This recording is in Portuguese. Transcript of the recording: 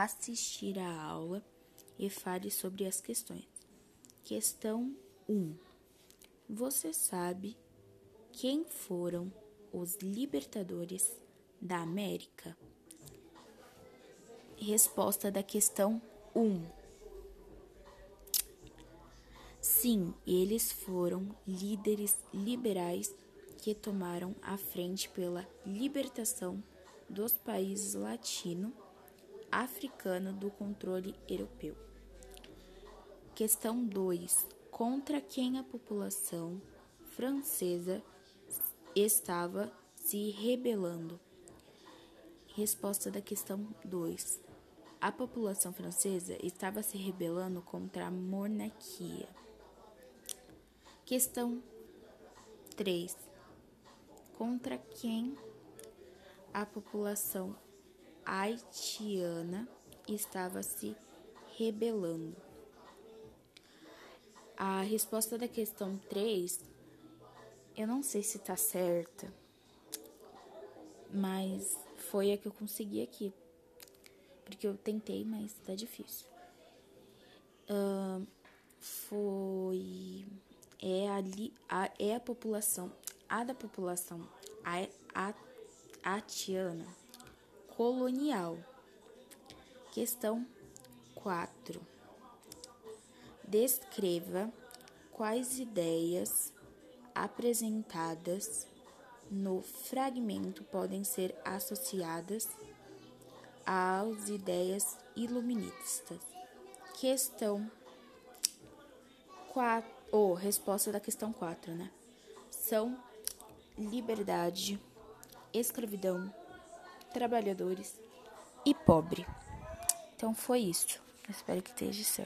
assistir à aula e fale sobre as questões. Questão 1. Você sabe quem foram os libertadores da América? Resposta da questão 1. Sim, eles foram líderes liberais que tomaram a frente pela libertação dos países latino-africanos do controle europeu. Questão 2. Contra quem a população francesa estava se rebelando? Resposta da questão 2. A população francesa estava se rebelando contra a monarquia. Questão 3. Contra quem a população haitiana estava se rebelando? A resposta da questão 3, eu não sei se tá certa, mas foi a que eu consegui aqui. Porque eu tentei, mas tá difícil. Uh, foi. É a, a, é a população, a da população a, a, atiana colonial. Questão 4. Descreva quais ideias apresentadas no fragmento podem ser associadas às ideias iluministas. Questão 4, ou oh, resposta da questão 4, né? São liberdade, escravidão, trabalhadores e pobre. Então foi isso. espero que esteja certo.